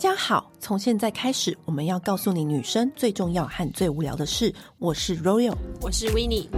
家好，从现在开始，我们要告诉你女生最重要和最无聊的事。我是 Royal，我是 Winnie。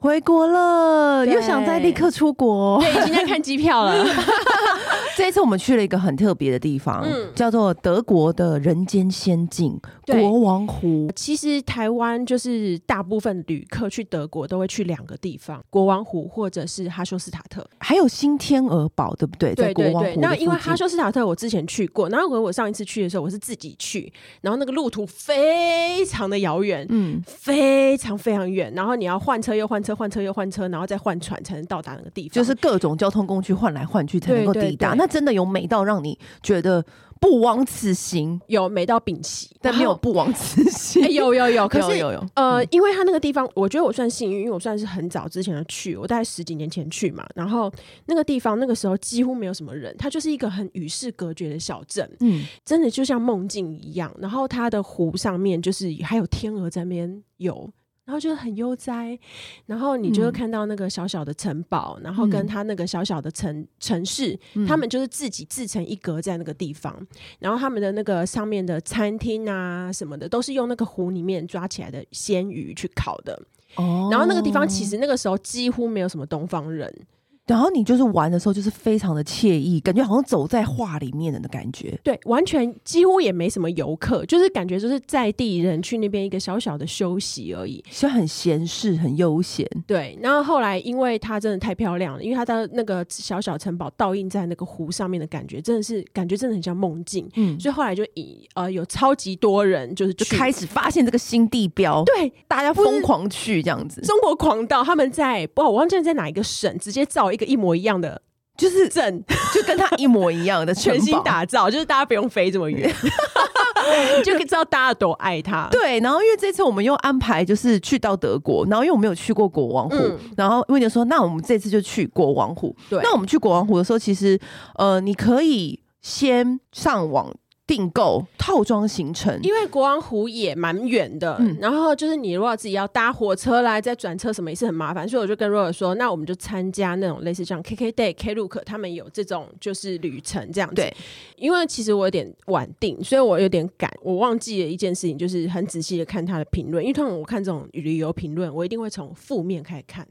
回国了，又想再立刻出国。对，已经在看机票了。这一次我们去了一个很特别的地方，嗯，叫做德国的人间仙境——国王湖。其实台湾就是大部分旅客去德国都会去两个地方：国王湖或者是哈修斯塔特，还有新天鹅堡，对不对？对对对。那因为哈修斯塔特我之前去过，然后我上一次去的时候我是自己去，然后那个路途非常的遥远，嗯，非常非常远，然后你要换车又换车，换车又换车，然后再换船才能到达那个地方，就是各种交通工具换来换去才能够抵达。那真的有美到让你觉得不枉此行？有美到屏息，但没有不枉此行。欸、有有有，可是有有有呃，因为他那个地方，我觉得我算幸运，因为我算是很早之前的去，我大概十几年前去嘛。然后那个地方那个时候几乎没有什么人，它就是一个很与世隔绝的小镇，嗯，真的就像梦境一样。然后它的湖上面就是还有天鹅在那边游。然后就很悠哉，然后你就会看到那个小小的城堡，嗯、然后跟他那个小小的城城市，嗯、他们就是自己自成一格在那个地方，然后他们的那个上面的餐厅啊什么的，都是用那个湖里面抓起来的鲜鱼去烤的。哦，然后那个地方其实那个时候几乎没有什么东方人。然后你就是玩的时候，就是非常的惬意，感觉好像走在画里面的的感觉。对，完全几乎也没什么游客，就是感觉就是在地人去那边一个小小的休息而已，就很闲适、很悠闲。对，然后后来因为它真的太漂亮了，因为它的那个小小城堡倒映在那个湖上面的感觉，真的是感觉真的很像梦境。嗯，所以后来就以呃有超级多人就是就开始发现这个新地标，对，大家疯狂去这样子。中国狂到他们在不，我忘记在哪一个省直接造。一个一模一样的，就是整，就跟他一模一样的全新打造，就是大家不用飞这么远，就可以知道大家多爱他。对，然后因为这次我们又安排就是去到德国，然后因为我没有去过国王湖，嗯、然后威廉说，那我们这次就去国王湖。对，那我们去国王湖的时候，其实呃，你可以先上网。订购套装行程，因为国王湖也蛮远的，嗯、然后就是你如果自己要搭火车来再转车什么也是很麻烦，所以我就跟 Roy 说，那我们就参加那种类似像 KKday、Klook 他们有这种就是旅程这样子。对，因为其实我有点晚订，所以我有点赶，我忘记了一件事情，就是很仔细的看他的评论，因为通常我看这种旅游评论，我一定会从负面开始看。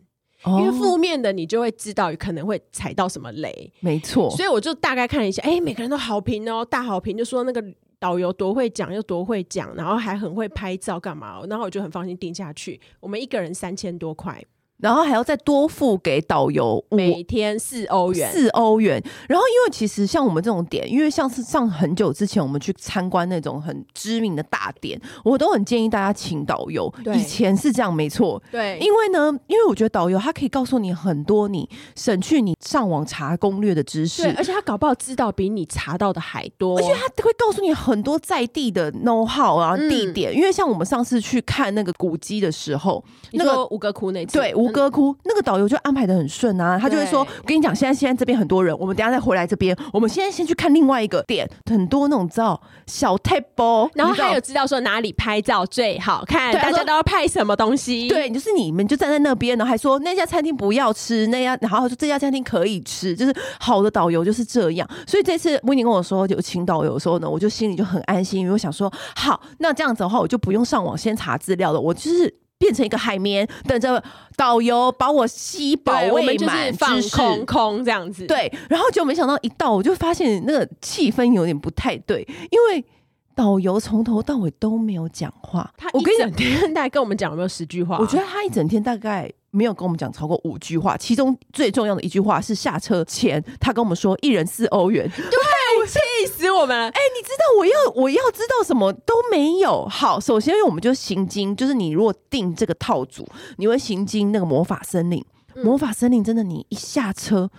因为负面的，你就会知道可能会踩到什么雷，没错。所以我就大概看了一下，哎，每个人都好评哦，大好评，就说那个导游多会讲，又多会讲，然后还很会拍照，干嘛？然后我就很放心定下去。我们一个人三千多块。然后还要再多付给导游每天四欧元，四欧元。然后因为其实像我们这种点，因为像是上很久之前我们去参观那种很知名的大点，我都很建议大家请导游。对以前是这样，没错。对，因为呢，因为我觉得导游他可以告诉你很多你省去你上网查攻略的知识，而且他搞不好知道比你查到的还多，而且他会告诉你很多在地的 know how 啊地点。嗯、因为像我们上次去看那个古迹的时候，那个五个窟那次对吴哥窟，那个导游就安排的很顺啊，他就会说：“我跟你讲，现在现在这边很多人，我们等下再回来这边，我们现在先去看另外一个点，很多那种照小 table，然后他有知道说哪里拍照最好看，大家都要拍什么东西。对，就是你们就站在那边，然后还说那家餐厅不要吃，那家然后说这家餐厅可以吃，就是好的导游就是这样。所以这次温妮跟我说有请导游的时候呢，我就心里就很安心，因为我想说，好，那这样子的话，我就不用上网先查资料了，我就是。”变成一个海绵，等着导游把我吸饱喂满，放空空这样子。对，然后就没想到一到，我就发现那个气氛有点不太对，因为导游从头到尾都没有讲话。他一整天大概跟我们讲有没有十句话？我觉得他一整天大概没有跟我们讲超过五句话，其中最重要的一句话是下车前他跟我们说一人四欧元。对。气死我们了！哎、欸，你知道我要我要知道什么都没有。好，首先因为我们就行经，就是你如果订这个套组，你会行经那个魔法森林。嗯、魔法森林真的，你一下车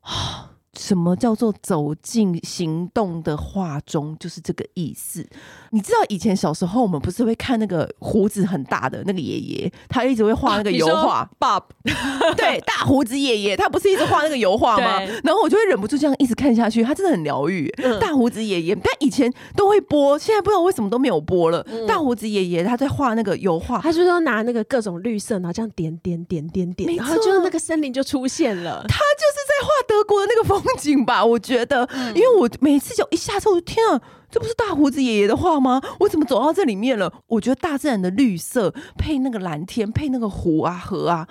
啊。什么叫做走进行动的画中？就是这个意思。你知道以前小时候我们不是会看那个胡子很大的那个爷爷，他一直会画那个 油画。Bob，对，大胡子爷爷，他不是一直画那个油画吗？然后我就会忍不住这样一直看下去，他真的很疗愈。嗯、大胡子爷爷，但以前都会播，现在不知道为什么都没有播了。嗯、大胡子爷爷他在画那个油画，他就是说拿那个各种绿色，然后这样点点点点点，错然后就是那个森林就出现了。他就是在。画德国的那个风景吧？我觉得，嗯、因为我每次就一下车，我就天啊，这不是大胡子爷爷的画吗？我怎么走到这里面了？我觉得大自然的绿色配那个蓝天，配那个湖啊河啊，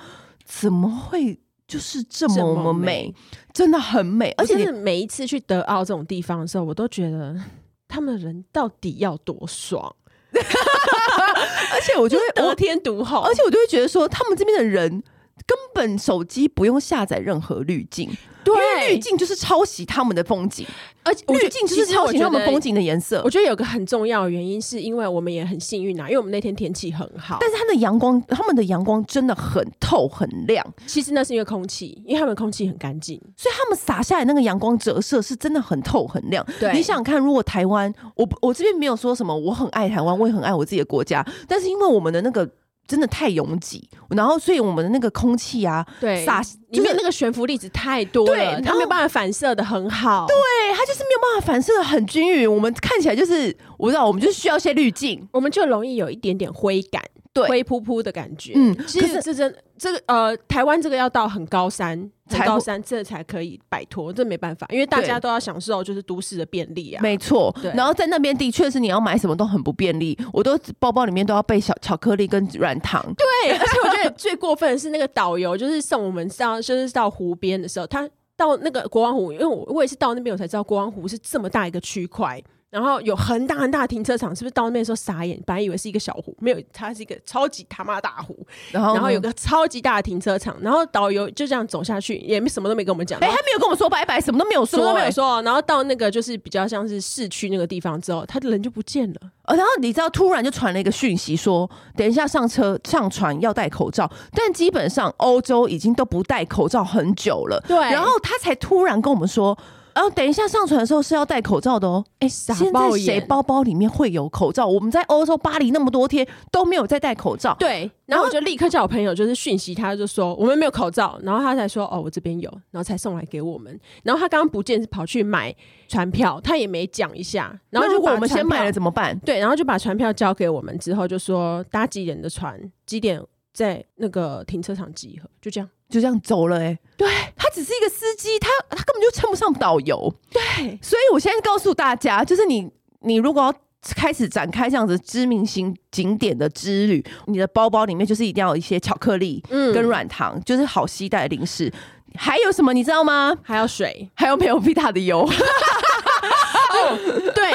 怎么会就是这么这么美？真的很美，而且每一次去德奥这种地方的时候，我都觉得 他们的人到底要多爽。而且我就会 得天独厚，而且我就会觉得说，他们这边的人根本手机不用下载任何滤镜。对，滤镜就是抄袭他们的风景，而且滤镜就是抄袭他们风景的颜色。我觉得有个很重要的原因，是因为我们也很幸运啊，因为我们那天天气很好，但是它的阳光，他们的阳光真的很透很亮。其实那是因为空气，因为他们空气很干净，所以他们洒下来那个阳光折射是真的很透很亮。对，你想想看，如果台湾，我我这边没有说什么，我很爱台湾，我也很爱我自己的国家，但是因为我们的那个。真的太拥挤，然后所以我们的那个空气啊，对，洒里面那个悬浮粒子太多了，对，它没有办法反射的很好，对，它就是没有办法反射的很均匀，我们看起来就是，我不知道，我们就需要一些滤镜，我们就容易有一点点灰感。对灰扑扑的感觉，嗯，其实这真这个呃，台湾这个要到很高山，很高山这才可以摆脱，这没办法，因为大家都要享受就是都市的便利啊，没错。对，然后在那边的确是你要买什么都很不便利，我都包包里面都要备小巧克力跟软糖。对，而且我觉得最过分的是那个导游，就是送我们上就是到湖边的时候，他到那个国王湖，因为我我也是到那边我才知道国王湖是这么大一个区块。然后有很大很大的停车场，是不是到那边的时候傻眼？本来以为是一个小湖，没有，它是一个超级他妈大湖。然后，然后有个超级大的停车场，然后导游就这样走下去，也没什么都没跟我们讲。哎，他没有跟我们说拜拜，什么都没有说，什么都没有说。然后到那个就是比较像是市区那个地方之后，他的人就不见了。然后你知道，突然就传了一个讯息说，等一下上车上船要戴口罩，但基本上欧洲已经都不戴口罩很久了。对，然后他才突然跟我们说。然后等一下上船的时候是要戴口罩的哦。哎，现在谁包包里面会有口罩？我们在欧洲巴黎那么多天都没有再戴口罩。对，然后我就立刻叫我朋友就是讯息他，就说我们没有口罩。然后他才说哦，我这边有，然后才送来给我们。然后他刚刚不见是跑去买船票，他也没讲一下。然后如果我们先买了怎么办？对，然后就把船票交给我们之后，就说搭几点的船，几点在那个停车场集合，就这样。就这样走了哎、欸，对，他只是一个司机，他他根本就称不上导游，对，所以我现在告诉大家，就是你你如果要开始展开这样子知名型景点的之旅，你的包包里面就是一定要有一些巧克力，嗯，跟软糖，就是好携带的零食，还有什么你知道吗？还有水，还有美欧比塔的油，哦，对，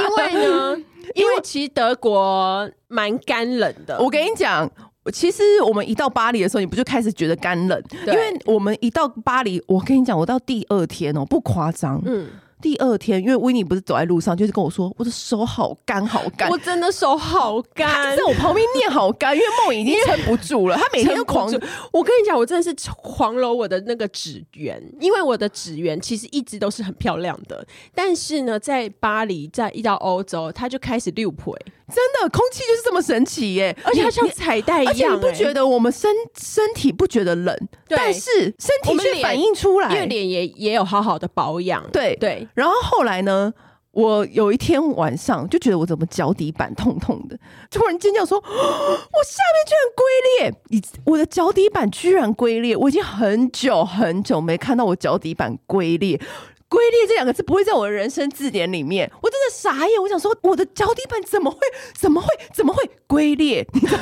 因为呢，因为其实德国蛮干冷的，我跟你讲。其实我们一到巴黎的时候，你不就开始觉得干冷？因为我们一到巴黎，我跟你讲，我到第二天哦，不夸张，嗯。第二天，因为维尼不是走在路上，就是跟我说，我的手好干，好干。我真的手好干，在我旁边念好干，因为梦已经撑不住了。他每天都狂。我跟你讲，我真的是狂揉我的那个指缘，因为我的指缘其实一直都是很漂亮的。但是呢，在巴黎，在一到欧洲，它就开始溜皮。真的，空气就是这么神奇耶！而且它像彩带一样。而且你不觉得我们身身体不觉得冷，但是身体却反映出来，因为脸也也有好好的保养。对对。然后后来呢，我有一天晚上就觉得我怎么脚底板痛痛的，突然尖叫说：“ 我下面居然龟裂！你我的脚底板居然龟裂！我已经很久很久没看到我脚底板龟裂。”龟裂这两个字不会在我的人生字典里面，我真的傻眼。我想说，我的脚底板怎么会、怎么会、怎么会龟裂？你知道，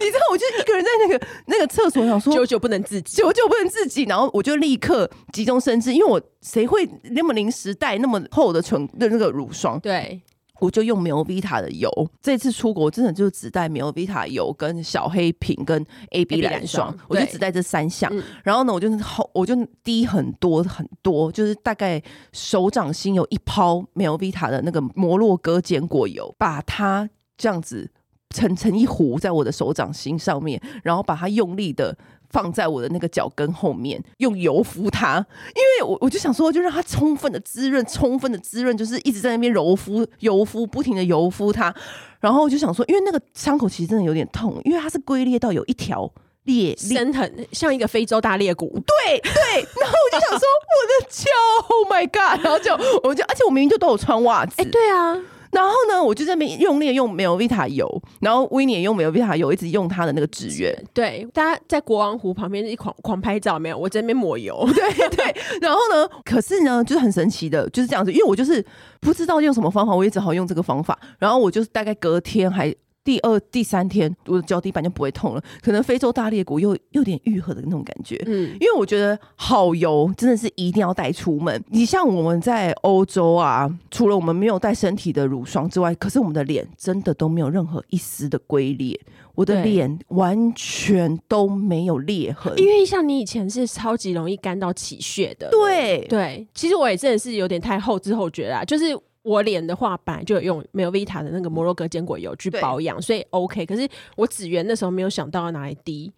你知道，我就一个人在那个那个厕所，想说久久不能自己，久久不能自己。然后我就立刻急中生智，因为我谁会那么临时带那么厚的唇的那个乳霜？对。我就用 Melvita 的油，这次出国真的就只带 Melvita 油跟小黑瓶跟 AB 蓝霜，我就只带这三项。嗯、然后呢，我就好，我就滴很多很多，就是大概手掌心有一泡 Melvita 的那个摩洛哥坚果油，把它这样子成成一糊在我的手掌心上面，然后把它用力的。放在我的那个脚跟后面，用油敷它，因为我我就想说，就让它充分的滋润，充分的滋润，就是一直在那边揉敷、油敷，不停的油敷它。然后我就想说，因为那个伤口其实真的有点痛，因为它是龟裂到有一条裂，深很像一个非洲大裂谷。对对，然后我就想说，我的脚，Oh my God！然后就我就，而且我明明就都有穿袜子，哎，对啊。然后呢，我就在那边用力用 Melvita 油，然后 Winnie 也用 Melvita 油，一直用他的那个纸鸢。对，大家在国王湖旁边一狂狂拍照，没有？我在那边抹油。对 对。然后呢，可是呢，就是很神奇的，就是这样子，因为我就是不知道用什么方法，我也只好用这个方法。然后我就是大概隔天还。第二、第三天，我的脚底板就不会痛了。可能非洲大裂谷又有点愈合的那种感觉。嗯，因为我觉得好油真的是一定要带出门。你像我们在欧洲啊，除了我们没有带身体的乳霜之外，可是我们的脸真的都没有任何一丝的龟裂。我的脸完全都没有裂痕，因为像你以前是超级容易干到起屑的。对对，其实我也真的是有点太后知后觉啦，就是。我脸的话，本来就有用 Melvita 的那个摩洛哥坚果油去保养，所以 OK。可是我指缘那时候没有想到要拿来滴，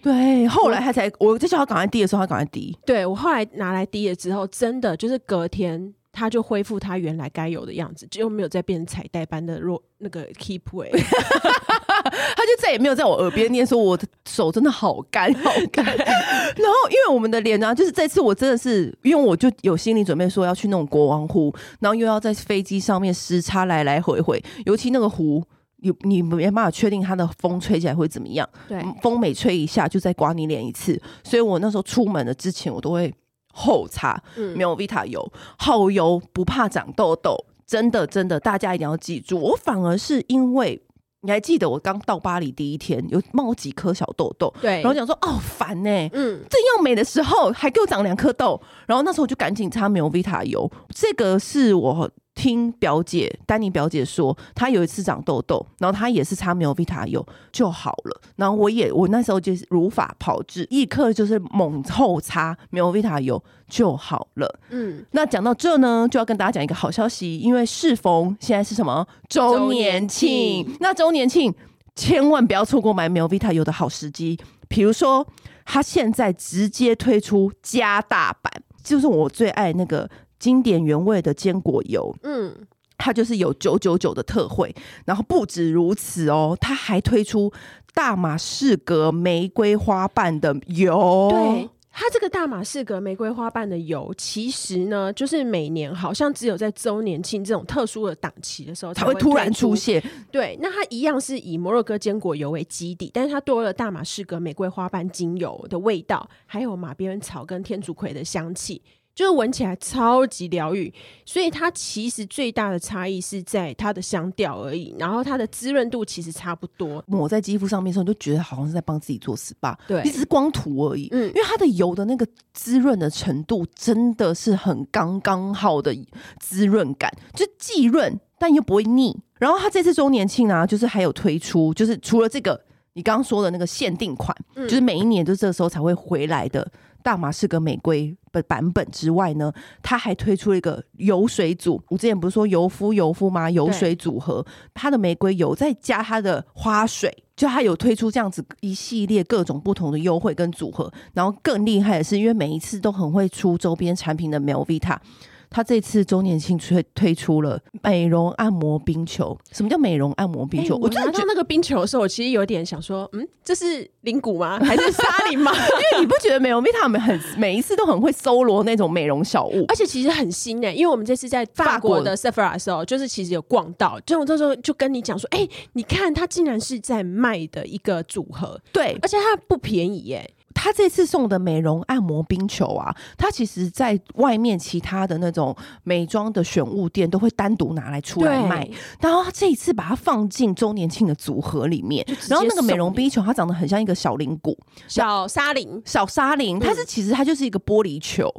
对，后来他才我就叫他赶快滴的时候，他赶快滴。对，我后来拿来滴了之后，真的就是隔天。他就恢复他原来该有的样子，就没有再变成彩带般的弱那个 keep way，他就再也没有在我耳边念说我的手真的好干好干。然后因为我们的脸啊，就是这次我真的是因为我就有心理准备说要去那种国王湖，然后又要在飞机上面时差来来回回，尤其那个湖，你你没办法确定它的风吹起来会怎么样，对，风每吹一下就再刮你脸一次，所以我那时候出门的之前我都会。后擦，没有 Vita 油，嗯、好油不怕长痘痘，真的真的，大家一定要记住。我反而是因为你还记得我刚到巴黎第一天有冒几颗小痘痘，对，然后讲说哦烦呢、欸，嗯，正要美的时候还给我长两颗痘，然后那时候我就赶紧擦没有 Vita 油，这个是我。听表姐丹尼表姐说，她有一次长痘痘，然后她也是擦 Melvita 油就好了。然后我也我那时候就是如法炮制，立刻就是猛后擦 Melvita 油就好了。嗯，那讲到这呢，就要跟大家讲一个好消息，因为适逢现在是什么周年庆，那周年庆千万不要错过买 Melvita 油的好时机。比如说，它现在直接推出加大版，就是我最爱那个。经典原味的坚果油，嗯，它就是有九九九的特惠，然后不止如此哦，它还推出大马士革玫瑰花瓣的油。对，它这个大马士革玫瑰花瓣的油，其实呢，就是每年好像只有在周年庆这种特殊的档期的时候才会，突然出现。对，那它一样是以摩洛哥坚果油为基底，但是它多了大马士革玫瑰花瓣精油的味道，还有马鞭草跟天竺葵的香气。就是闻起来超级疗愈，所以它其实最大的差异是在它的香调而已，然后它的滋润度其实差不多。抹在肌肤上面的时候，你就觉得好像是在帮自己做 SPA，对，你只是光涂而已。嗯，因为它的油的那个滋润的程度真的是很刚刚好的滋润感，就既润但又不会腻。然后它这次周年庆呢，就是还有推出，就是除了这个你刚刚说的那个限定款，嗯，就是每一年都这个时候才会回来的。大马士革玫瑰的版本之外呢，它还推出了一个油水组。我之前不是说油肤油肤吗？油水组合，它的玫瑰油再加它的花水，就它有推出这样子一系列各种不同的优惠跟组合。然后更厉害的是，因为每一次都很会出周边产品的 Melvita。他这次周年庆推推出了美容按摩冰球。什么叫美容按摩冰球？欸、我拿到那个冰球的时候，我其实有点想说，嗯，这是灵骨吗？还是沙林吗？因为你不觉得美容蜜他们很每一次都很会搜罗那种美容小物，而且其实很新诶、欸。因为我们这次在法国的 Sephora 的时候，就是其实有逛到，就我这时候就跟你讲说，哎、欸，你看它竟然是在卖的一个组合，对，而且它不便宜耶、欸。他这次送的美容按摩冰球啊，它其实在外面其他的那种美妆的选物店都会单独拿来出来卖，然后他这一次把它放进周年庆的组合里面，然后那个美容冰球它长得很像一个小铃鼓、小沙铃、小沙铃，它是其实它就是一个玻璃球。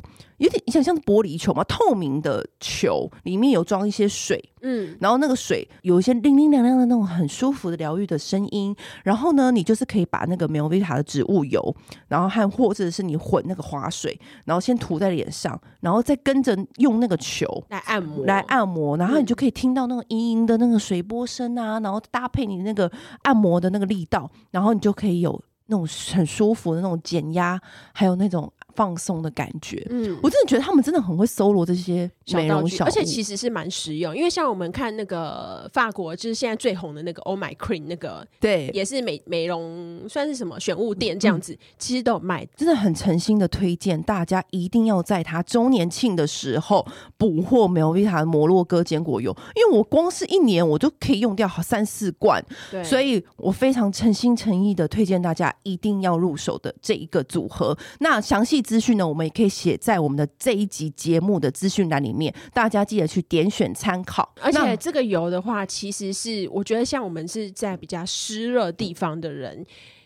有点像像玻璃球嘛，透明的球里面有装一些水，嗯，然后那个水有一些叮叮亮亮的那种很舒服的疗愈的声音，然后呢，你就是可以把那个 Melvita 的植物油，然后和或者是你混那个花水，然后先涂在脸上，然后再跟着用那个球来按摩，来按摩，然后你就可以听到那个嘤嘤的那个水波声啊，然后搭配你那个按摩的那个力道，然后你就可以有那种很舒服的那种减压，还有那种。放松的感觉。嗯，我真的觉得他们真的很会搜罗这些美容小物，而且其实是蛮实用。因为像我们看那个法国，就是现在最红的那个 Oh My Cream，那个对，也是美美容算是什么选物店这样子，嗯、其实都有卖。真的很诚心的推荐大家一定要在他周年庆的时候补货 Melvita 的摩洛哥坚果油，因为我光是一年我就可以用掉好三四罐，对，所以我非常诚心诚意的推荐大家一定要入手的这一个组合。那详细资讯呢，我们也可以写在我们的这一集节目的资讯栏里面，大家记得去点选参考。而且这个油的话，其实是我觉得像我们是在比较湿热地方的人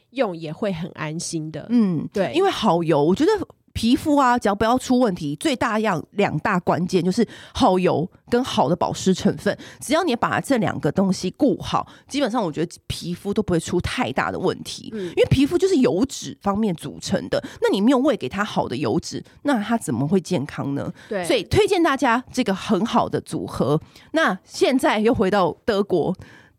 用也会很安心的。嗯，对，因为好油，我觉得。皮肤啊，只要不要出问题，最大样两大关键就是好油跟好的保湿成分。只要你把这两个东西顾好，基本上我觉得皮肤都不会出太大的问题。嗯，因为皮肤就是油脂方面组成的，那你没有喂给它好的油脂，那它怎么会健康呢？对，所以推荐大家这个很好的组合。那现在又回到德国。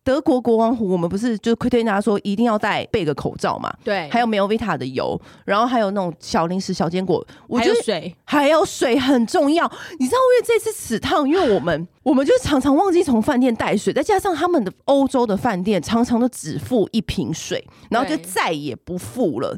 德国国王湖，我们不是就推荐大家说一定要戴备个口罩嘛？对，还有 Melvita 的油，然后还有那种小零食、小坚果，我觉得水还有水很重要。你知道，因为这次此趟，因为我们 我们就常常忘记从饭店带水，再加上他们的欧洲的饭店常常都只付一瓶水，然后就再也不付了。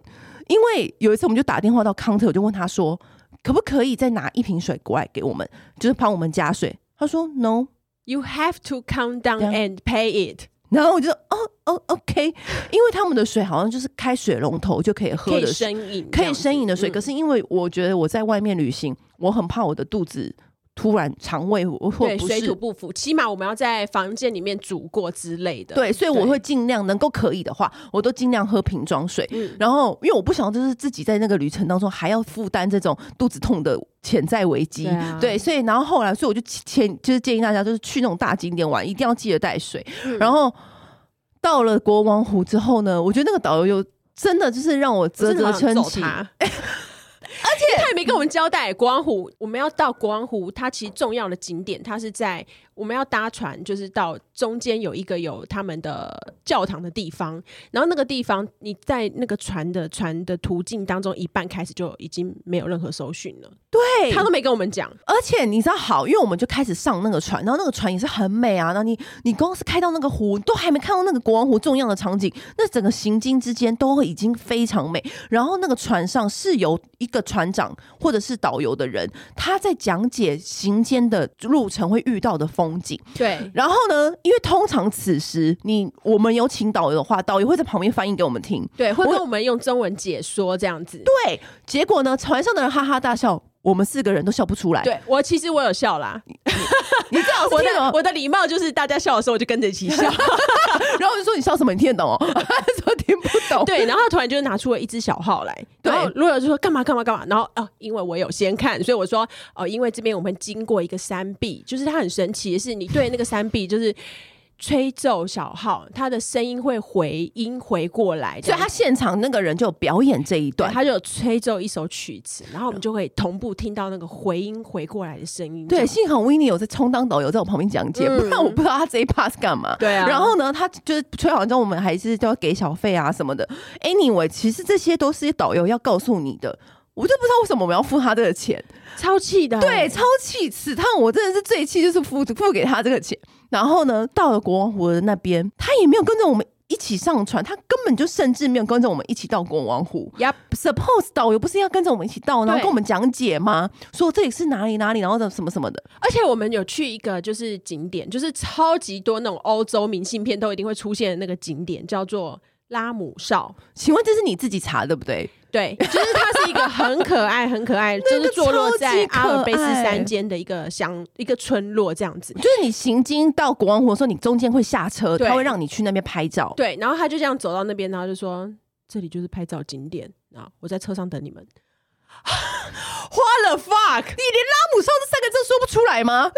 因为有一次我们就打电话到康特，我就问他说，可不可以再拿一瓶水过来给我们，就是帮我们加水？他说 No。You have to come down and pay it。然后我就哦哦，OK，因为他们的水好像就是开水龙头就可以喝的，可以生饮，可以生饮的水。可是因为我觉得我在外面旅行，我很怕我的肚子。突然肠胃或不是水土不服，起码我们要在房间里面煮过之类的。对，所以我会尽量能够可以的话，我都尽量喝瓶装水。嗯，然后因为我不想就是自己在那个旅程当中还要负担这种肚子痛的潜在危机。对啊，对，所以然后后来，所以我就建就是建议大家，就是去那种大景点玩，一定要记得带水。嗯，然后到了国王湖之后呢，我觉得那个导游又真的就是让我啧啧称奇。而且他也没跟我们交代，国王湖我们要到国王湖，它其实重要的景点，它是在我们要搭船，就是到中间有一个有他们的教堂的地方，然后那个地方你在那个船的船的途径当中，一半开始就已经没有任何搜寻了。对，他都没跟我们讲。而且你知道好，因为我们就开始上那个船，然后那个船也是很美啊。那你你光是开到那个湖，都还没看到那个国王湖重要的场景，那整个行经之间都已经非常美。然后那个船上是由一个船长或者是导游的人，他在讲解行间的路程会遇到的风景。对。然后呢，因为通常此时你我们有请导游的话，导游会在旁边翻译给我们听，对，会跟我们用中文解说这样子。对。结果呢，船上的人哈哈大笑。我们四个人都笑不出来。对，我其实我有笑啦，你，你知道 我的我的礼貌就是大家笑的时候我就跟着一起笑，然后我就说，你笑什么？你听得懂哦？说听不懂。对，然后他突然就拿出了一只小号来，然后罗尔就说干嘛干嘛干嘛，然后哦，因为我有先看，所以我说哦，因为这边我们经过一个山壁，就是它很神奇的是，你对那个山壁就是。吹奏小号，他的声音会回音回过来，所以他现场那个人就表演这一段，他就有吹奏一首曲子，然后我们就会同步听到那个回音回过来的声音。对，幸好 Winnie 有在充当导游，在我旁边讲解，嗯，不然我不知道他这一 part 是干嘛。对啊，然后呢，他就是吹完之后，我们还是都要给小费啊什么的。Anyway，其实这些都是导游要告诉你的，我就不知道为什么我们要付他这个钱，超气的，对，超气！此趟我真的是最气，就是付付给他这个钱。然后呢，到了国王湖的那边，他也没有跟着我们一起上船，他根本就甚至没有跟着我们一起到国王湖。Yep，Suppose 导游不是要跟着我们一起到，然后跟我们讲解吗？说这里是哪里哪里，然后什么什么的。而且我们有去一个就是景点，就是超级多那种欧洲明信片都一定会出现的那个景点，叫做拉姆少。请问这是你自己查对不对？对，就是它是一个很可爱、很可爱，就是坐落在阿尔卑斯山间的一个乡、一个村落这样子。就是你行经到国王湖的时候，你中间会下车，他会让你去那边拍照。对，然后他就这样走到那边，然后就说：“这里就是拍照景点啊，我在车上等你们。” What the fuck！你连拉姆绍这三个字说不出来吗？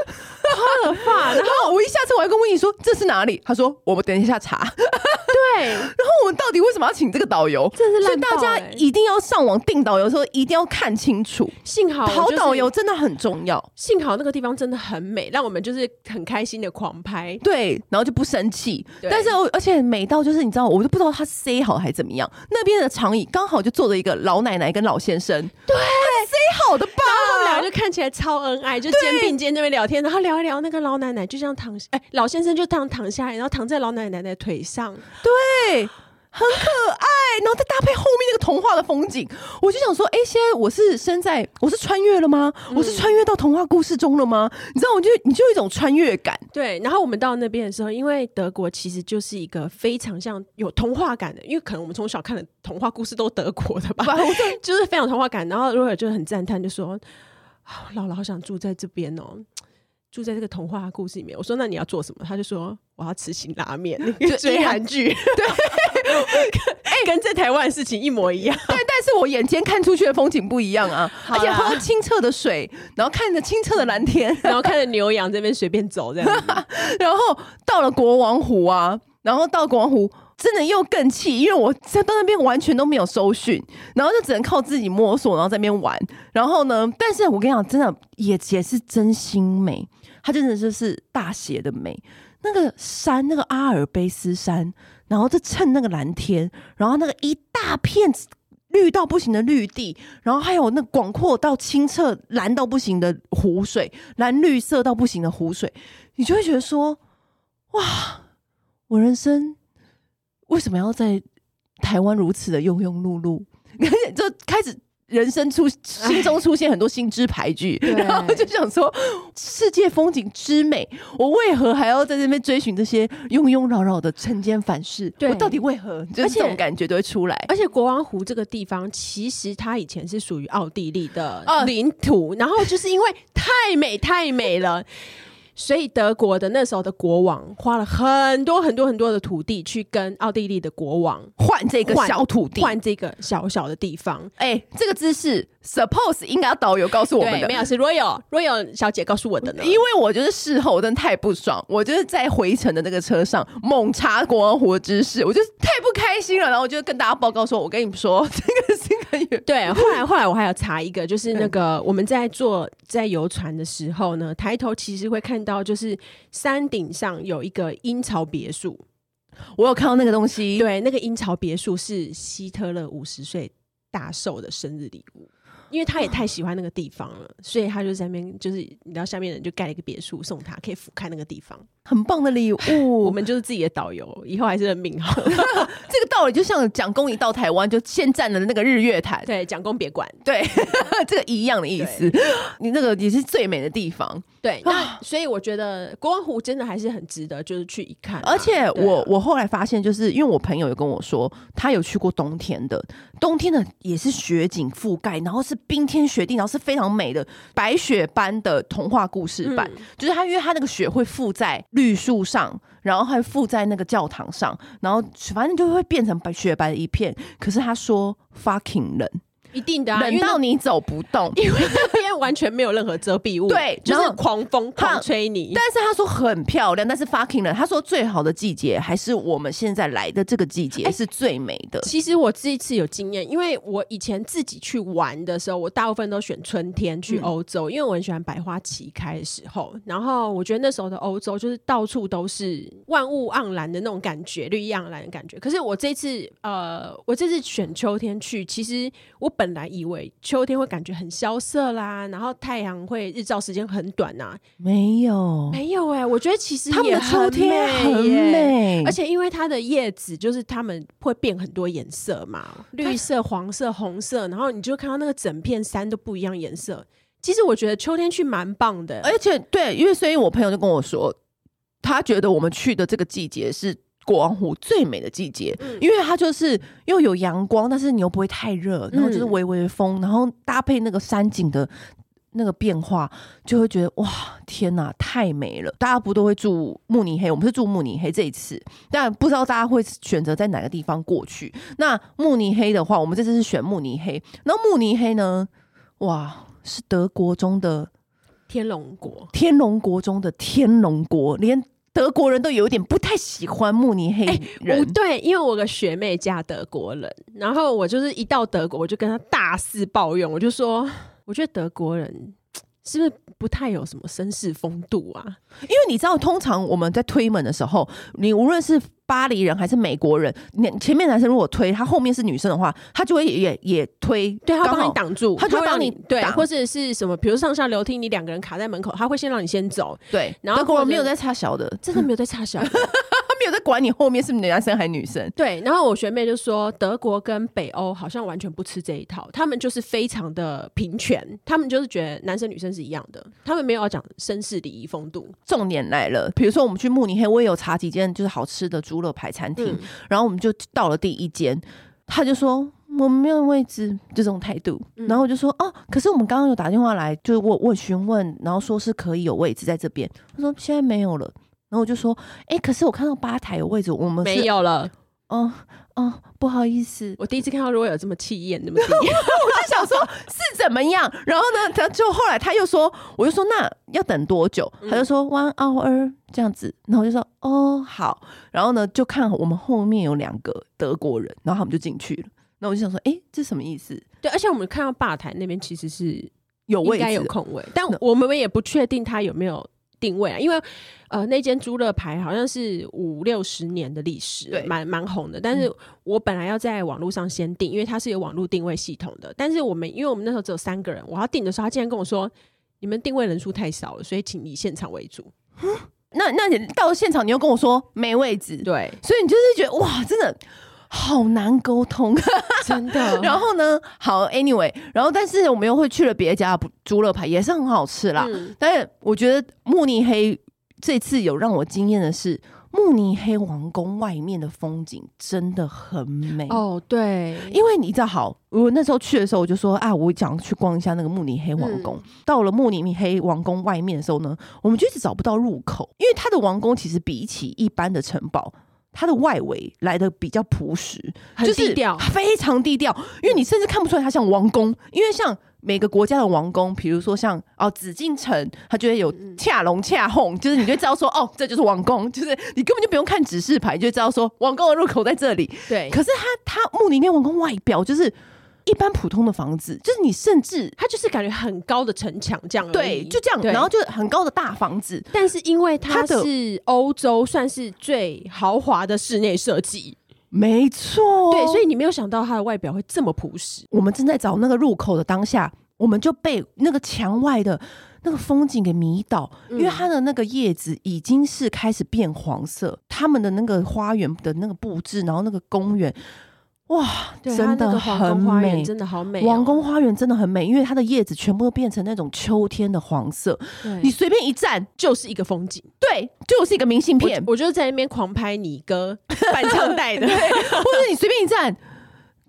花了 fuck，，然后我一下车我还跟温仪说这是哪里？他说我们等一下查。对，然后我们到底为什么要请这个导游？这是烂、欸、大家一定要上网订导游的时候一定要看清楚。幸好好导游真的很重要。幸好那个地方真的很美，让我们就是很开心的狂拍。对，然后就不生气。但是而且美到就是你知道，我都不知道他塞好还是怎么样。那边的长椅刚好就坐着一个老奶奶跟老先生。对，塞好的吧？然后他们两个就看起来超恩爱，就肩并肩那边聊天，然后聊一聊。那个老奶奶就这样躺，哎，老先生就这样躺下来，然后躺在老奶奶的腿上。对。很可爱，然后再搭配后面那个童话的风景，我就想说，哎、欸，现在我是身在，我是穿越了吗？嗯、我是穿越到童话故事中了吗？你知道，我就你就有一种穿越感。对，然后我们到那边的时候，因为德国其实就是一个非常像有童话感的，因为可能我们从小看的童话故事都德国的吧，就是非常童话感。然后如果就很赞叹，就说，姥姥好想住在这边哦。住在这个童话故事里面，我说那你要做什么？他就说我要吃辛拉面，就追韩剧。对，哎，跟在台湾的事情一模一样。对，但是我眼前看出去的风景不一样啊，而且喝清澈的水，然后看着清澈的蓝天，然后看着牛羊这边随便走这样，然后到了国王湖啊，然后到国王湖。真的又更气，因为我在到那边完全都没有搜讯，然后就只能靠自己摸索，然后在那边玩。然后呢，但是我跟你讲，真的也也是真心美，它真的就是大写的美。那个山，那个阿尔卑斯山，然后就趁那个蓝天，然后那个一大片绿到不行的绿地，然后还有那广阔到清澈蓝到不行的湖水，蓝绿色到不行的湖水，你就会觉得说，哇，我人生。为什么要在台湾如此的庸庸碌碌？就开始人生出 心中出现很多心之排拒，然后就想说世界风景之美，我为何还要在这边追寻这些庸庸扰扰的尘间凡事？对，我到底为何？就是这种感觉都会出来。而且国王湖这个地方，其实它以前是属于奥地利的领土，然后就是因为太美太美了。所以德国的那时候的国王花了很多很多很多的土地去跟奥地利的国王换这个小土地，换这个小小的地方。哎、欸，这个姿势。Suppose 应该要导游告诉我们的，没有是 Royal Royal 小姐告诉我的呢。因为我就是事后真的太不爽，我就是在回程的那个车上猛查国王湖的知识，我就太不开心了。然后我就跟大家报告说：“我跟你们说，这个是可以。”对，后来 后来我还有查一个，就是那个我们在坐在游船的时候呢，抬头其实会看到，就是山顶上有一个阴曹别墅。我有看到那个东西，对，那个阴曹别墅是希特勒五十岁大寿的生日礼物。因为他也太喜欢那个地方了，所以他就在那边，就是你知道，下面人就盖了一个别墅送他，可以俯瞰那个地方，很棒的礼物。我们就是自己的导游，以后还是认命好。这个道理就像蒋公一到台湾就先占了那个日月潭，对，蒋公别管，对，这个一样的意思。你那个也是最美的地方，对。那所以我觉得国王湖真的还是很值得，就是去一看啊。而且我、啊、我后来发现，就是因为我朋友有跟我说，他有去过冬天的，冬天的也是雪景覆盖，然后是。冰天雪地，然后是非常美的白雪般的童话故事版，嗯、就是他，因为他那个雪会附在绿树上，然后还附在那个教堂上，然后反正就会变成白雪白的一片。可是他说 fucking 冷。一定的、啊，冷到你走不动，因为那边完全没有任何遮蔽物，对，就是狂风狂吹你。但是他说很漂亮，但是 fucking 了。他说最好的季节还是我们现在来的这个季节是最美的。欸、其实我这一次有经验，因为我以前自己去玩的时候，我大部分都选春天去欧洲，嗯、因为我很喜欢百花齐开的时候。然后我觉得那时候的欧洲就是到处都是万物盎然的那种感觉，绿意盎然的感觉。可是我这次呃，我这次选秋天去，其实我本本来以为秋天会感觉很萧瑟啦，然后太阳会日照时间很短呐、啊，没有，没有哎、欸，我觉得其实他们的秋天很美，而且因为它的叶子就是它们会变很多颜色嘛，绿色、黄色、红色，然后你就看到那个整片山都不一样颜色。其实我觉得秋天去蛮棒的，而且对，因为所以我朋友就跟我说，他觉得我们去的这个季节是。国王湖最美的季节，嗯、因为它就是又有阳光，但是你又不会太热，然后就是微微的风，然后搭配那个山景的那个变化，就会觉得哇，天哪，太美了！大家不都会住慕尼黑？我们是住慕尼黑这一次，但不知道大家会选择在哪个地方过去。那慕尼黑的话，我们这次是选慕尼黑。那慕尼黑呢？哇，是德国中的。天龙国，天龙国中的天龙国，连德国人都有点不太喜欢慕尼黑人。欸、对，因为我个学妹嫁德国人，然后我就是一到德国，我就跟她大肆抱怨，我就说，我觉得德国人。是不是不太有什么绅士风度啊？因为你知道，通常我们在推门的时候，你无论是巴黎人还是美国人，你前面男生如果推，他后面是女生的话，他就会也也，也推，对，他帮你挡住，他就会帮你对，或者是什么，比如上下楼梯，你两个人卡在门口，他会先让你先走，对。然后德国人没有在插小的，真的没有在插小的。没有在管你后面是男生还是女生。对，然后我学妹就说，德国跟北欧好像完全不吃这一套，他们就是非常的平权，他们就是觉得男生女生是一样的，他们没有要讲绅士礼仪风度。重点来了，比如说我们去慕尼黑，我也有查几间就是好吃的猪肉排餐厅，嗯、然后我们就到了第一间，他就说我们没有位置，就这种态度。嗯、然后我就说哦，可是我们刚刚有打电话来，就是我我询问，然后说是可以有位置在这边，他说现在没有了。然后我就说，哎、欸，可是我看到吧台有位置，我们没有了。哦哦，不好意思，我第一次看到如果有这么气焰，那么低，我就想说是怎么样。然后呢，他就后来他又说，我就说那要等多久？嗯、他就说 one hour 这样子。然后我就说哦好。然后呢，就看我们后面有两个德国人，然后他们就进去了。那我就想说，哎、欸，这什么意思？对，而且我们看到吧台那边其实是有位该有空位，但我们也不确定他有没有。定位啊，因为呃，那间猪肋排好像是五六十年的历史，对，蛮蛮红的。但是我本来要在网络上先订，因为它是有网络定位系统的。但是我们因为我们那时候只有三个人，我要订的时候，他竟然跟我说：“你们定位人数太少了，所以请以现场为主。”那那你到了现场，你又跟我说没位置，对，所以你就是觉得哇，真的。好难沟通，真的。然后呢，好，anyway，然后但是我们又会去了别家猪肋排，也是很好吃啦。嗯、但是我觉得慕尼黑这次有让我惊艳的是，慕尼黑王宫外面的风景真的很美哦。对，因为你知道，好，我那时候去的时候，我就说啊，我想去逛一下那个慕尼黑王宫。嗯、到了慕尼黑王宫外面的时候呢，我们就一直找不到入口，因为它的王宫其实比起一般的城堡。它的外围来的比较朴实，很低调，非常低调。因为你甚至看不出来它像王宫，因为像每个国家的王宫，比如说像哦紫禁城，它就会有恰龙恰哄，就是你就知道说哦，这就是王宫，就是你根本就不用看指示牌，你就知道说王宫的入口在这里。对，可是它它慕尼黑王宫外表就是。一般普通的房子，就是你甚至它就是感觉很高的城墙这样，对，就这样，然后就很高的大房子。但是因为它是欧洲算是最豪华的室内设计，没错，对，所以你没有想到它的外表会这么朴实。我们正在找那个入口的当下，我们就被那个墙外的那个风景给迷倒，嗯、因为它的那个叶子已经是开始变黄色，他们的那个花园的那个布置，然后那个公园。哇，对真的很美，真的好美。王宫花园真的很美，因为它的叶子全部都变成那种秋天的黄色。对你随便一站就是一个风景，对，就是一个明信片。我，我就在那边狂拍你哥 伴唱带的，或者你随便一站。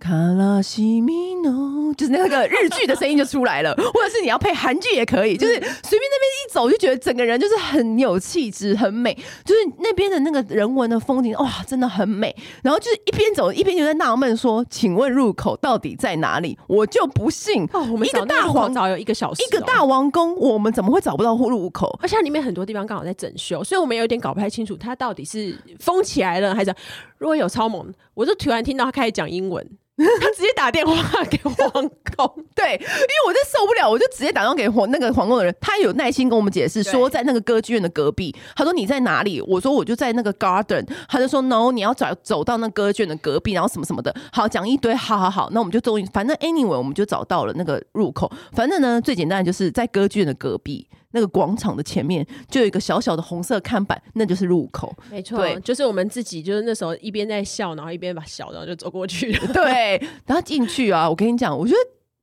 卡拉西米诺，就是那个日剧的声音就出来了，或者是你要配韩剧也可以，就是随便那边一走就觉得整个人就是很有气质，很美，就是那边的那个人文的风景，哇，真的很美。然后就是一边走一边就在纳闷说，请问入口到底在哪里？我就不信，哦，我们一个大皇早有一个小时，一个大王宫，我们怎么会找不到入口？而且里面很多地方刚好在整修，所以我们有点搞不太清楚，它到底是封起来了还是？如果有超萌，我就突然听到他开始讲英文。他直接打电话 给皇宫，对，因为我就受不了，我就直接打电话给皇那个皇宫的人，他有耐心跟我们解释说，在那个歌剧院的隔壁。他说你在哪里？我说我就在那个 garden。他就说 no，你要找走到那歌剧院的隔壁，然后什么什么的。好，讲一堆，好好好，那我们就终于，反正 anyway，我们就找到了那个入口。反正呢，最简单的就是在歌剧院的隔壁。那个广场的前面就有一个小小的红色看板，那就是入口。没错，对，就是我们自己，就是那时候一边在笑，然后一边把小，然后就走过去了。对，然后进去啊，我跟你讲，我觉得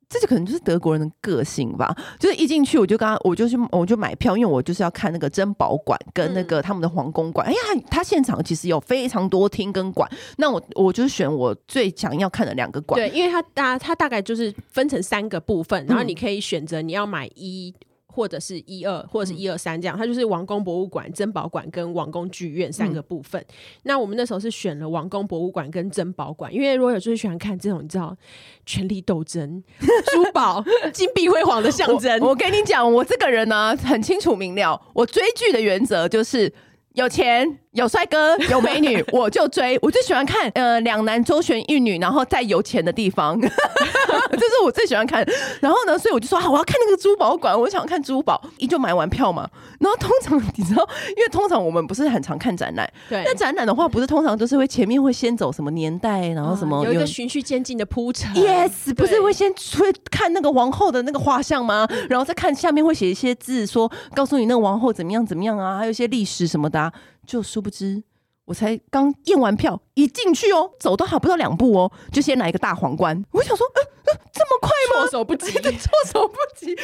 这就可能就是德国人的个性吧。就是一进去，我就刚刚我就去，我就买票，因为我就是要看那个珍宝馆跟那个他们的皇宫馆。嗯、哎呀，他现场其实有非常多厅跟馆，那我我就选我最想要看的两个馆。对，因为它大它大概就是分成三个部分，然后你可以选择你要买一。或者是一二，或者是一二三这样，它就是王宫博物馆、珍宝馆跟王宫剧院三个部分。嗯、那我们那时候是选了王宫博物馆跟珍宝馆，因为如果有就是喜欢看这种你知道权力斗争、珠宝、金碧辉煌的象征。我跟你讲，我这个人呢很清楚明了，我追剧的原则就是有钱。有帅哥 有美女，我就追。我最喜欢看呃两男周旋一女，然后在有钱的地方，这是我最喜欢看。然后呢，所以我就说好，我要看那个珠宝馆，我想要看珠宝，一就买完票嘛。然后通常你知道，因为通常我们不是很常看展览，对。那展览的话，不是通常都是会前面会先走什么年代，然后什么有，有一个循序渐进的铺陈。Yes，不是会先会看那个王后的那个画像吗？然后再看下面会写一些字，说告诉你那个王后怎么样怎么样啊，还有一些历史什么的啊。就殊不知，我才刚验完票，一进去哦，走都还不到两步哦，就先来一个大皇冠。我想说，呃呃，这么快吗？措手不及，措手不及。你，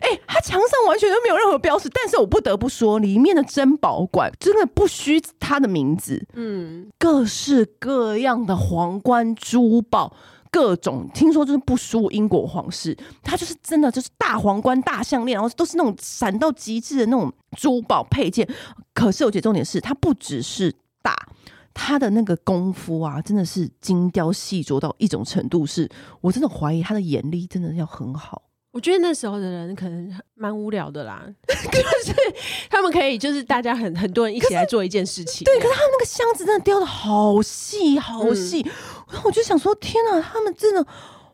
哎、欸，他墙上完全都没有任何标识，但是我不得不说，里面的珍宝馆真的不虚他的名字。嗯，各式各样的皇冠珠宝。各种听说就是不输英国皇室，他就是真的就是大皇冠、大项链，然后都是那种闪到极致的那种珠宝配件。可是我觉得重点是，他不只是大，他的那个功夫啊，真的是精雕细琢到一种程度，是我真的怀疑他的眼力真的要很好。我觉得那时候的人可能蛮无聊的啦，就是他们可以就是大家很很多人一起来做一件事情。对，可是他们那个箱子真的雕的好细好细，然、嗯、后我就想说，天哪，他们真的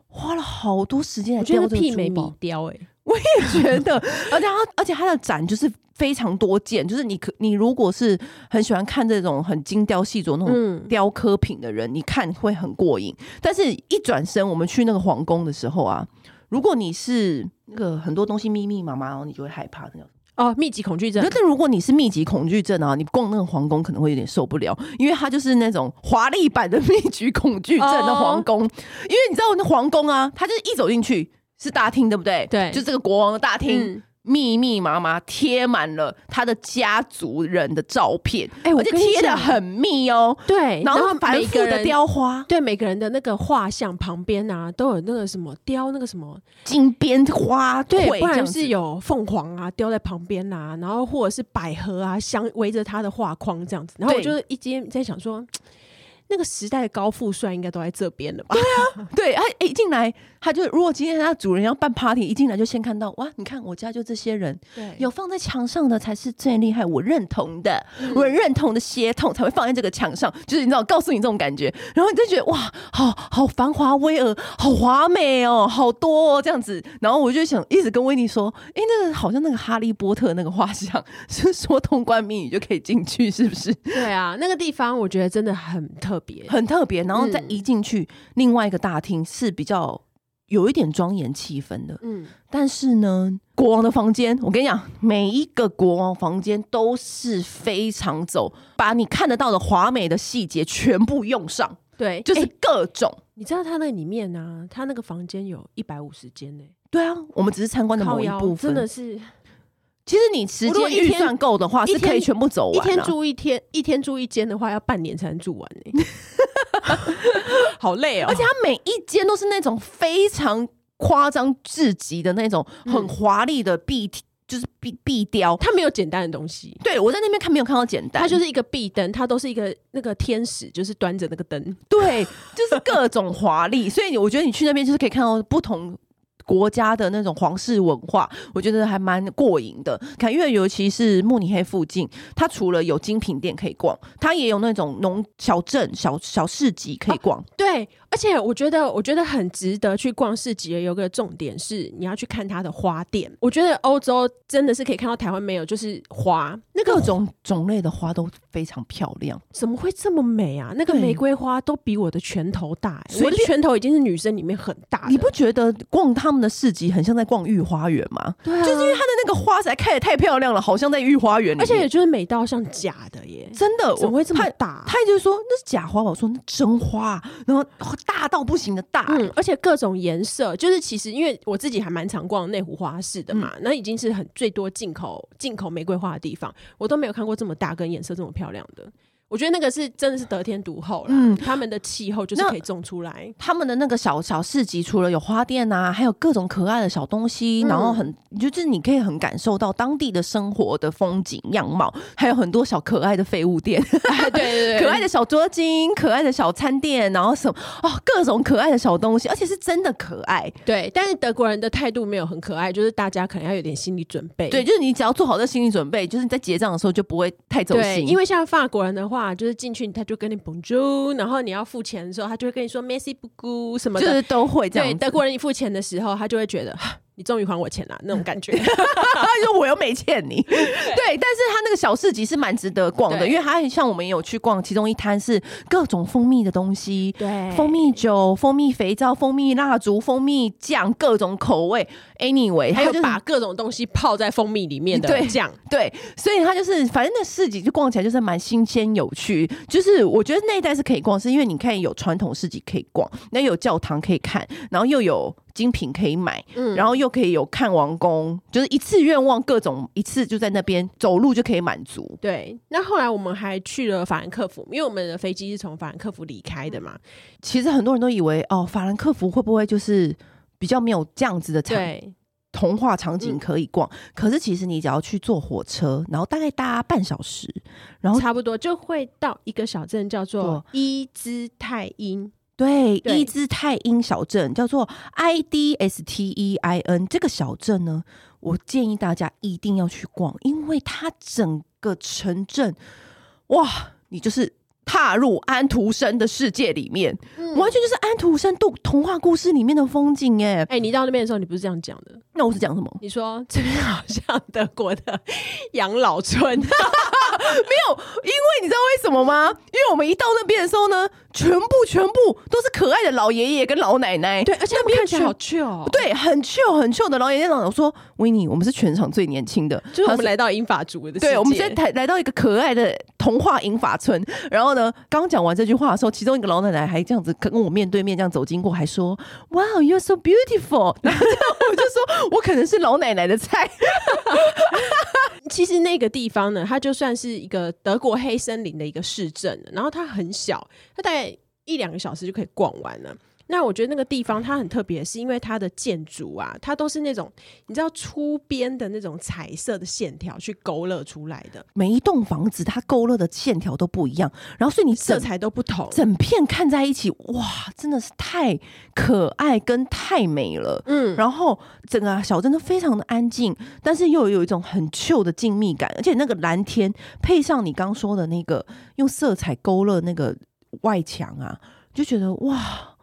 花了好多时间来雕这个珠宝。媲美米雕哎、欸，我也觉得，而且他而且他的展就是非常多件，就是你可你如果是很喜欢看这种很精雕细琢那种雕刻品的人，嗯、你看会很过瘾。但是一转身，我们去那个皇宫的时候啊。如果你是那个很多东西密密麻麻，然后你就会害怕那种哦，密集恐惧症。但如果你是密集恐惧症啊，你逛那个皇宫可能会有点受不了，因为它就是那种华丽版的密集恐惧症的皇宫。哦、因为你知道那皇宫啊，它就是一走进去是大厅，对不对？对，就这个国王的大厅。嗯密密麻麻贴满了他的家族人的照片，哎、欸，我就贴的很密哦。对，然后反复的雕花，对，每个人的那个画像旁边啊，都有那个什么雕那个什么金边花，对，不然是有凤凰啊雕在旁边啊，然后或者是百合啊相围着他的画框这样子。然后我就一直在想说，那个时代的高富帅应该都在这边了吧？对啊，对，他一进来。他就如果今天他主人要办 party，一进来就先看到哇，你看我家就这些人，对，有放在墙上的才是最厉害，我认同的，嗯、我认同的血统才会放在这个墙上，就是你知道，告诉你这种感觉，然后你就觉得哇，好好繁华巍峨，好华美哦，好多哦这样子，然后我就想一直跟威尼说，哎、欸，那个好像那个哈利波特那个画像，是说通关密语就可以进去，是不是？对啊，那个地方我觉得真的很特别，很特别，然后再一进去、嗯，另外一个大厅是比较。有一点庄严气氛的，嗯，但是呢，国王的房间，我跟你讲，每一个国王房间都是非常走，把你看得到的华美的细节全部用上，对，就是各种。欸、你知道他那里面呢、啊，他那个房间有一百五十间呢。对啊，我们只是参观的某一部分，真的是。其实你时间预算够的话，是可以全部走完、啊。一天住一天，一天住一间的话，要半年才能住完呢。好累哦！而且它每一间都是那种非常夸张至极的那种很华丽的壁，就是壁壁雕。它没有简单的东西。对，我在那边看没有看到简单，它就是一个壁灯，它都是一个那个天使，就是端着那个灯。对，就是各种华丽。所以我觉得你去那边就是可以看到不同。国家的那种皇室文化，我觉得还蛮过瘾的。看，因为尤其是慕尼黑附近，它除了有精品店可以逛，它也有那种农小镇、小小市集可以逛。哦，对。而且我觉得，我觉得很值得去逛市集的。有个重点是，你要去看它的花店。我觉得欧洲真的是可以看到台湾没有，就是花，那个各种种类的花都非常漂亮。怎么会这么美啊？那个玫瑰花都比我的拳头大，欸，我的拳头已经是女生里面很大。你不觉得逛他们的市集很像在逛御花园嘛？对啊，就是因为它的那个花实在开的太漂亮了，好像在御花园里。而且也就是美到像假的耶，真的怎么会这么大？他也就是说那是假花吧？我说那真花，然后。大到不行的大，嗯，而且各种颜色，就是其实因为我自己还蛮常逛内湖花市的嘛，嗯，那已经是很最多进口进口玫瑰花的地方，我都没有看过这么大跟颜色这么漂亮的。我觉得那个是真的是得天独厚了。嗯，他们的气候就是可以种出来。他们的那个小小市集，除了有花店啊，还有各种可爱的小东西，嗯、然后很就是你可以很感受到当地的生活的风景样貌，还有很多小可爱的废物店，对对对，可爱的小桌巾，可爱的小餐店，然后什么哦，各种可爱的小东西，而且是真的可爱。对，但是德国人的态度没有很可爱，就是大家可能要有点心理准备。对，就是你只要做好这心理准备，就是你在结账的时候就不会太走心。因为像法国人的话，就是进去。他就跟你 Bonjour，然后你要付钱的时候，他就会跟你说 Merci beaucoup 什么的，就是都会这样。对，德国人一付钱的时候，他就会觉得。你终于还我钱了，那种感觉。他说我又没欠你，对，但是他那个小市集是蛮值得逛的，因为他像我们也有去逛，其中一摊是各种蜂蜜的东西，对，蜂蜜酒、蜂蜜肥皂、蜂蜜蜡烛、蜂蜜酱，各种口味。Anyway，还有把各种东西泡在蜂蜜里面的酱，对。所以他就是，反正那市集就逛起来就是蛮新鲜有趣。就是我觉得那一带是可以逛，是因为你看有传统市集可以逛，那有教堂可以看，然后又有。精品可以买，嗯，然后又可以有看王宫，就是一次愿望各种，一次就在那边走路就可以满足。对，那后来我们还去了法兰克福，因为我们的飞机是从法兰克福离开的嘛。其实很多人都以为哦，法兰克福会不会就是比较没有这样子的场童话场景可以逛？嗯，可是其实你只要去坐火车，然后大概搭半小时，然后差不多就会到一个小镇叫做伊兹泰因。对，伊兹泰因小镇叫做 I D S T E I N，这个小镇呢，我建议大家一定要去逛，因为它整个城镇，哇，你就是踏入安徒生的世界里面，嗯、完全就是安徒生动童话故事里面的风景哎哎，你到那边的时候，你不是这样讲的，那我是讲什么？你说这边好像德国的 养老村。没有，因为你知道为什么吗？因为我们一到那边的时候呢，全部全部都是可爱的老爷爷跟老奶奶，对，而且他们看起来好 chill，对，很 chill 很 chill 的老爷爷老奶奶。我说维尼，我们是全场最年轻的，就是我们来到英法族的，对，我们现在来到一个可爱的童话英法村。然后呢，刚讲完这句话的时候，其中一个老奶奶还这样子跟我面对面这样走经过，还说：“Wow, you're so beautiful。”然后我就说我可能是老奶奶的菜。其实那个地方呢，它就算是一个德国黑森林的一个市镇，然后它很小，它大概一两个小时就可以逛完了。那我觉得那个地方它很特别，是因为它的建筑啊，它都是那种你知道粗边的那种彩色的线条去勾勒出来的。每一栋房子它勾勒的线条都不一样，然后所以你色彩都不同，整片看在一起，哇，真的是太可爱跟太美了。嗯，然后整个小镇都非常的安静，但是又有一种很 chill 的静谧感，而且那个蓝天配上你刚说的那个用色彩勾勒那个外墙啊，就觉得哇。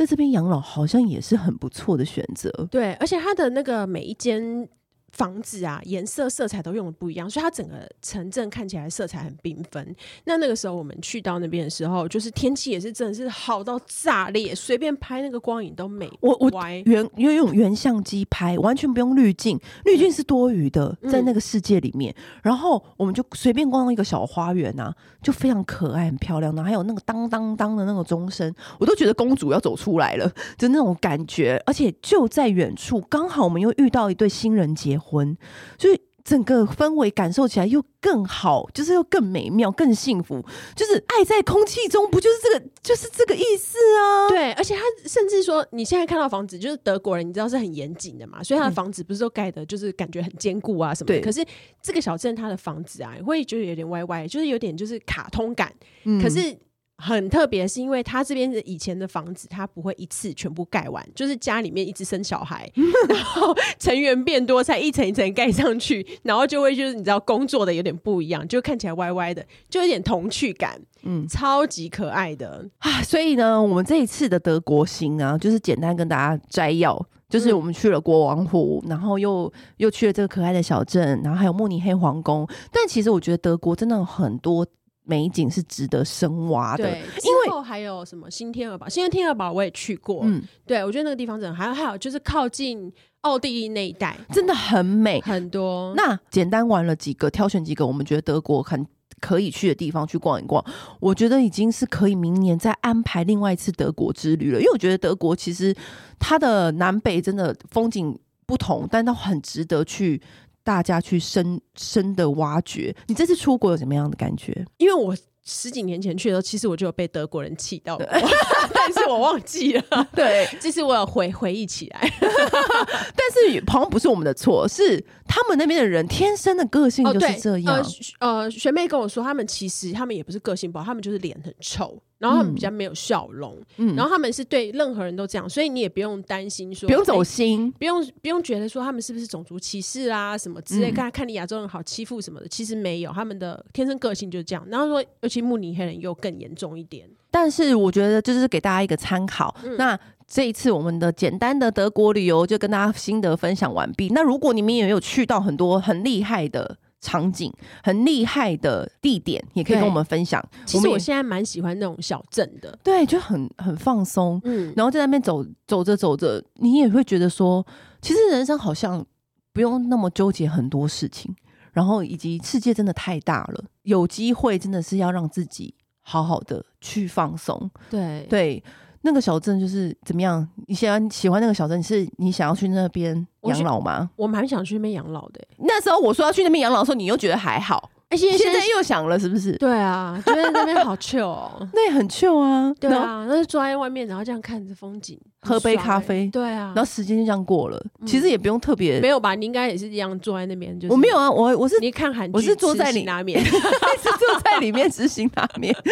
在这边养老好像也是很不错的选择。对，而且他的那个每一间房子啊，颜色色彩都用的不一样，所以它整个城镇看起来色彩很缤纷。那那个时候我们去到那边的时候，就是天气也是真的是好到炸裂，随便拍那个光影都美。我我原因为用原相机拍，完全不用滤镜，滤镜是多余的，在那个世界里面。嗯、然后我们就随便逛一个小花园啊，就非常可爱、很漂亮。然后还有那个当当当的那个钟声，我都觉得公主要走出来了，就那种感觉。而且就在远处，刚好我们又遇到一对新人结婚。所以整个氛围感受起来又更好，就是又更美妙、更幸福，就是爱在空气中，不就是这个，就是这个意思啊？对，而且他甚至说，你现在看到房子，就是德国人，你知道是很严谨的嘛，所以他的房子不是都盖的，就是感觉很坚固啊什么的。对。可是这个小镇他的房子啊，会觉得有点歪歪，就是有点就是卡通感。嗯。可是。很特别，是因为他这边的以前的房子，他不会一次全部盖完，就是家里面一直生小孩，然后成员变多，才一层一层盖上去，然后就会就是你知道工作的有点不一样，就看起来歪歪的，就有点童趣感，嗯，超级可爱的啊！所以呢，我们这一次的德国行啊，就是简单跟大家摘要，就是我们去了国王湖，然后又又去了这个可爱的小镇，然后还有慕尼黑皇宫。但其实我觉得德国真的有很多。美景是值得深挖的，对，因为还有什么新天鹅堡？新天鹅堡我也去过，嗯，对，我觉得那个地方真的还有还有就是靠近奥地利那一带，真的很美，很多。那简单玩了几个，挑选几个，我们觉得德国很可以去的地方去逛一逛。我觉得已经是可以明年再安排另外一次德国之旅了，因为我觉得德国其实它的南北真的风景不同，但它很值得去。大家去深深的挖掘，你这次出国有什么样的感觉？因为我十几年前去的时候，其实我就有被德国人气到过，但是我忘记了。对，其实我有回回忆起来，但是好像不是我们的错，是他们那边的人天生的个性就是这样。哦、呃，呃，学妹跟我说，他们其实他们也不是个性不好，他们就是脸很臭。然后他们比较没有笑容，嗯，然后他们是对任何人都这样，所以你也不用担心说，不用走心，不用不用觉得说他们是不是种族歧视啊什么之类，看、嗯、看你亚洲人好欺负什么的，其实没有，他们的天生个性就是这样。然后说，尤其慕尼黑人又更严重一点。但是我觉得就是给大家一个参考。嗯、那这一次我们的简单的德国旅游就跟大家心得分享完毕。那如果你们也有去到很多很厉害的。场景很厉害的地点，也可以跟我们分享。其实我现在蛮喜欢那种小镇的，对，就很很放松。嗯，然后在那边走走着走着，你也会觉得说，其实人生好像不用那么纠结很多事情。然后以及世界真的太大了，有机会真的是要让自己好好的去放松。对对。那个小镇就是怎么样？你喜欢喜欢那个小镇？你是你想要去那边养老吗？我蛮想去那边养老的、欸。那时候我说要去那边养老的时候，你又觉得还好。哎，现在又想了，是不是？对啊，觉得那边好 chill 哦，那也很 chill 啊。对啊，那就坐在外面，然后这样看着风景，喝杯咖啡。对啊，然后时间就这样过了，其实也不用特别。没有吧？你应该也是一样坐在那边，就是我没有啊，我我是你看韩剧，我是坐在里那边，是坐在里面执行那面。哎，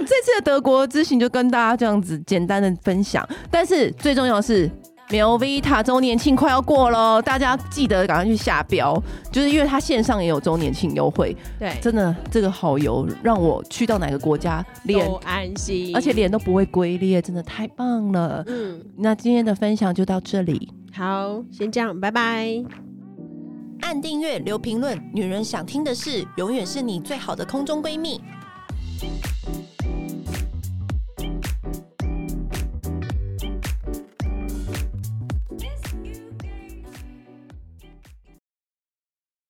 这次的德国之行就跟大家这样子简单的分享，但是最重要的是。Melvita 周年庆快要过喽，大家记得赶快去下标，就是因为它线上也有周年庆优惠。对，真的这个好油让我去到哪个国家脸都安心，而且脸都不会龟裂，真的太棒了。嗯，那今天的分享就到这里，好，先这样，拜拜。按订阅，留评论，女人想听的事，永远是你最好的空中闺蜜。